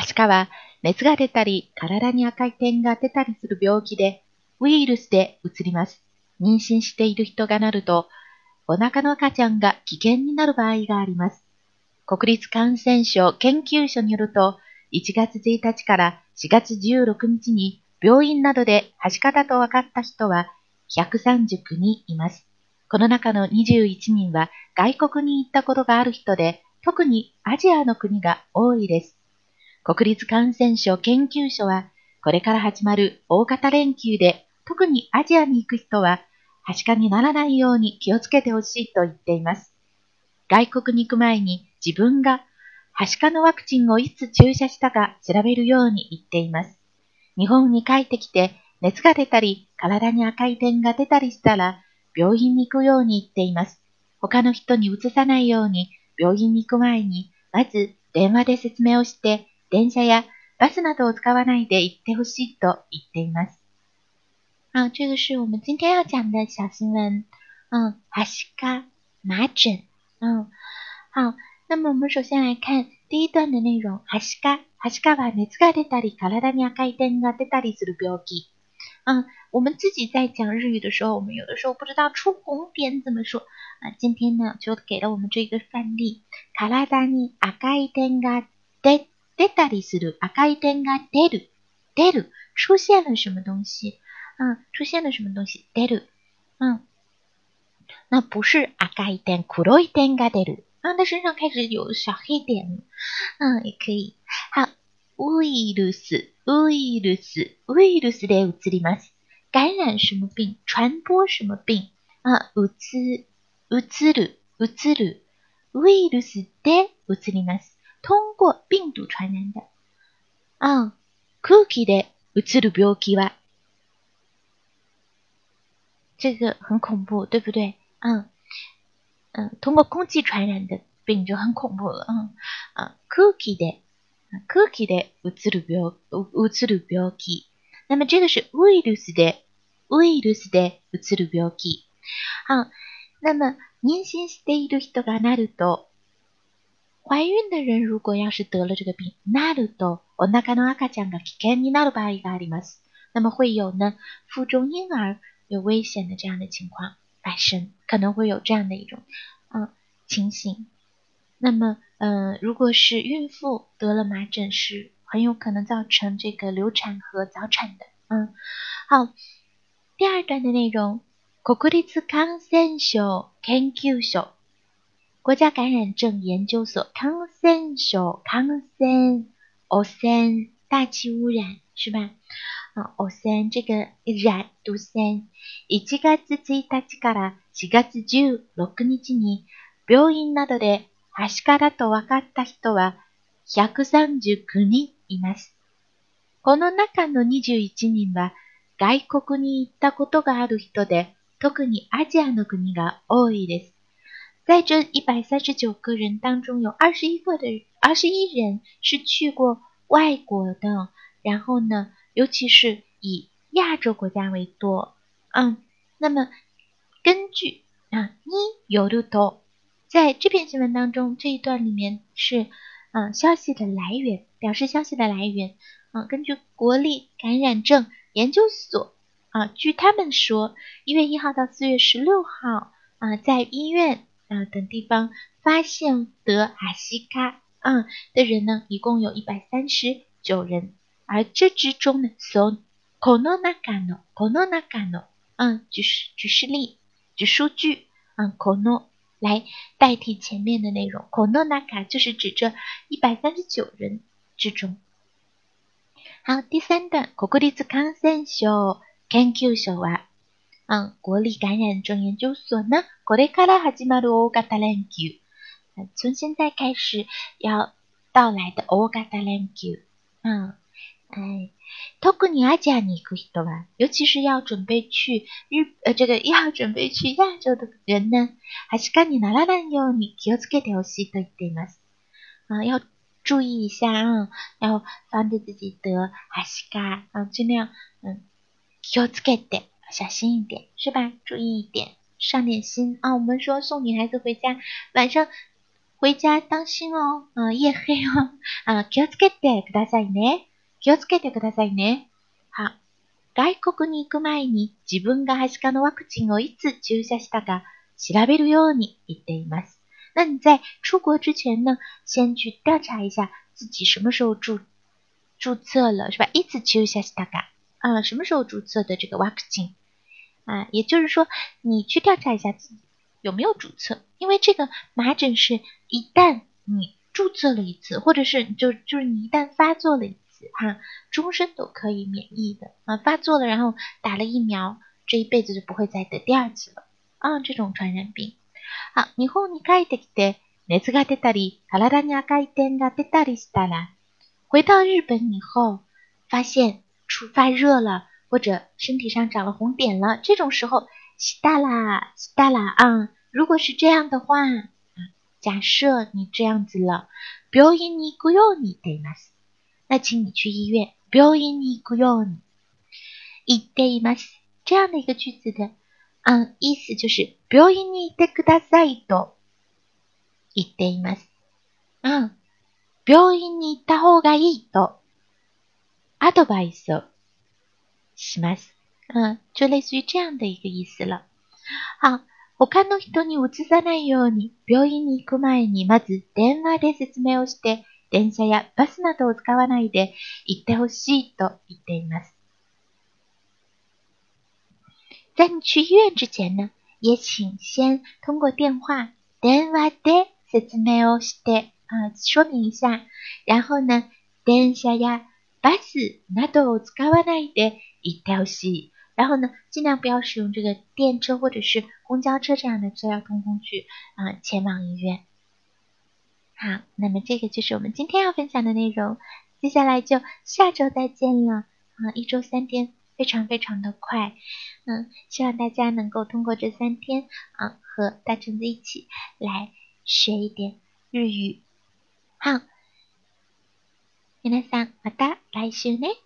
はしかは熱が出たり、体に赤い点が出たりする病気で、ウイルスで移ります。妊娠している人がなると、お腹の赤ちゃんが危険になる場合があります。国立感染症研究所によると、1月1日から4月16日に病院などではしかだと分かった人は139人います。この中の21人は外国に行ったことがある人で、特にアジアの国が多いです。国立感染症研究所は、これから始まる大型連休で、特にアジアに行く人は、はしかにならないように気をつけてほしいと言っています。外国に行く前に自分がはしかのワクチンをいつ注射したか調べるように言っています。日本に帰ってきて熱が出たり体に赤い点が出たりしたら病院に行くように言っています。他の人に移さないように病院に行く前にまず電話で説明をして電車やバスなどを使わないで行ってほしいと言っています。好，这个是我们今天要讲的小新闻。嗯，はしか、麻疹。嗯，好，那么我们首先来看第一段的内容。はしか、はしかは熱が出たり、体に赤い点が出たりする病気。嗯，我们自己在讲日语的时候，我们有的时候不知道出红点怎么说啊。今天呢，就给了我们这个范例。体に赤い点が出出たりする赤い点が出る出る出现了什么东西？嗯，出现了什么东西？出る。嗯，那不是赤い点黒い点が出る。啊，他身上开始有小黑点。嗯，也可以。好，ウイルスウイルスウイルスで移ります。感染什么病？传播什么病？啊，移移る移るウイルスで移ります。通过病毒传染的。啊，空気で移る病気は，这个很恐怖，对不对？嗯嗯，通过空气传染的病就很恐怖了。嗯啊，空気で空気で移る病移る病気。那么这个是ウイルスでウイルスで移る病気。好，那么妊娠している人がなると怀孕的人如果要是得了这个病，なるとお腹の赤ちゃんが危険になる場合があります。那么会有呢腹中婴儿有危险的这样的情况发生，可能会有这样的一种嗯情形。那么嗯，如果是孕妇得了麻疹，是很有可能造成这个流产和早产的。嗯，好，第二段的内容，国立感染症研究所。 国家感染症研究所，感染症、感染、汚染、大气污染是吧？啊，汚染这个染、毒染。1月1日から4月16日に病院などではしかだと分かった人は139人います。この中の21人は外国に行ったことがある人で、特にアジアの国が多いです。在这一百三十九个人当中，有二十一个的二十一人是去过外国的，然后呢，尤其是以亚洲国家为多。嗯，那么根据啊，你有的多，在这篇新闻当中这一段里面是嗯消息的来源，表示消息的来源。嗯，根据国立感染症研究所啊，据他们说，一月一号到四月十六号啊，在医院。啊，等地方发现得哈西卡啊的人呢，一共有一百三十九人，而这之中呢，so kono nakano kono nakano 啊，举举事例，举数据啊，kono 来代替前面的内容，kono naka 就是指这一百三十九人之中。好，第三段，国立感染症研究所は。嗯，国立感染症研究所呢，これから始まる大型連休，从现在开始要到来的大型連休。嗯，哎，特にアジアに行く人は，尤其是要准备去日呃这个要准备去亚洲的人呢，はしかにならないように気をつけてほしいと言っています。啊，要注意一下啊，要防止自己得はしか啊，尽量嗯気をつけて。小心一点，是吧？注意一点，上点心啊！我们说送女孩子回家，晚上回家当心哦，啊，夜黑哦，啊，気をつけてくださいね。気をつけてくださいね。好。外国に行く前に自分がはしかのワクチンをいつ注射したか調べるように言っています。那你在出国之前呢，先去调查一下自己什么时候注注册了，是吧？いつ注射したか啊，什么时候注册的这个ワクチン啊？也就是说，你去调查一下自己有没有注册，因为这个麻疹是一旦你注册了一次，或者是就就是你一旦发作了一。哈，终身都可以免疫的啊！发作了，然后打了疫苗，这一辈子就不会再得第二次了啊！这种传染病。好，日本に帰ってきて熱が出たり、体に赤い点が出たりしたら，回到日本以后，发现出发热了， 或者身体上长了红点了，这种时候，したら、したら啊！如果是这样的话，假设你这样子了，病院に行くように言います。那请你去医院。病院に行くように行っています。这样的一个句子的，嗯，意思就是病院に行ってくださいと言っています。嗯，病院に行った方がいいとアドバイスを します。嗯，就类似于这样的一个意思了。好。他の人に移さないように、病院に行く前にまず電話で説明をして、電車やバスなどを使わないで行ってほしいと言っています。在你去医院之前呢，也请先通过电话電話で説明をして啊，说明一下。然后呢，電車やバスなどを使わないで行ってほしい。然后呢，尽量不要使用这个电车或者是公交车这样的交通工具啊，前往医院。好，那么这个就是我们今天要分享的内容，接下来就下周再见了啊！一周三天，非常非常的快，嗯，希望大家能够通过这三天啊，和大橙子一起来学一点日语。好，皆さんまた来週ね。